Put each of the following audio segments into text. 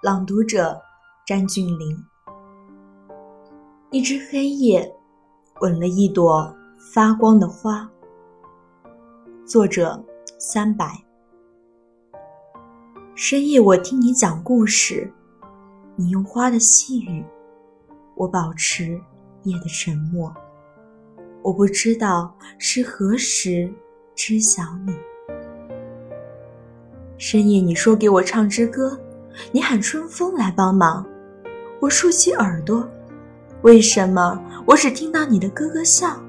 朗读者：詹俊林。一只黑夜吻了一朵发光的花。作者：三百。深夜，我听你讲故事，你用花的细语，我保持夜的沉默。我不知道是何时知晓你。深夜，你说给我唱支歌，你喊春风来帮忙。我竖起耳朵，为什么我只听到你的咯咯笑？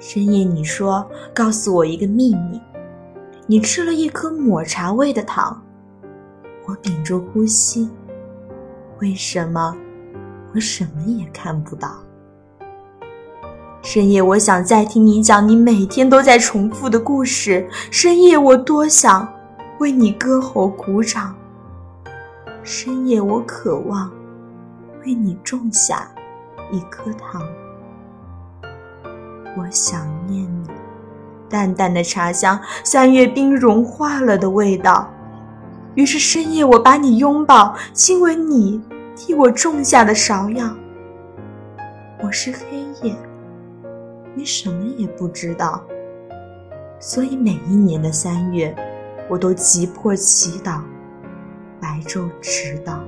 深夜，你说告诉我一个秘密，你吃了一颗抹茶味的糖。我屏住呼吸，为什么我什么也看不到？深夜，我想再听你讲你每天都在重复的故事。深夜，我多想为你歌喉鼓掌。深夜，我渴望为你种下一颗糖。我想念你，淡淡的茶香，三月冰融化了的味道。于是深夜，我把你拥抱，亲吻你替我种下的芍药。我是黑夜。你什么也不知道，所以每一年的三月，我都急迫祈祷，白昼迟到。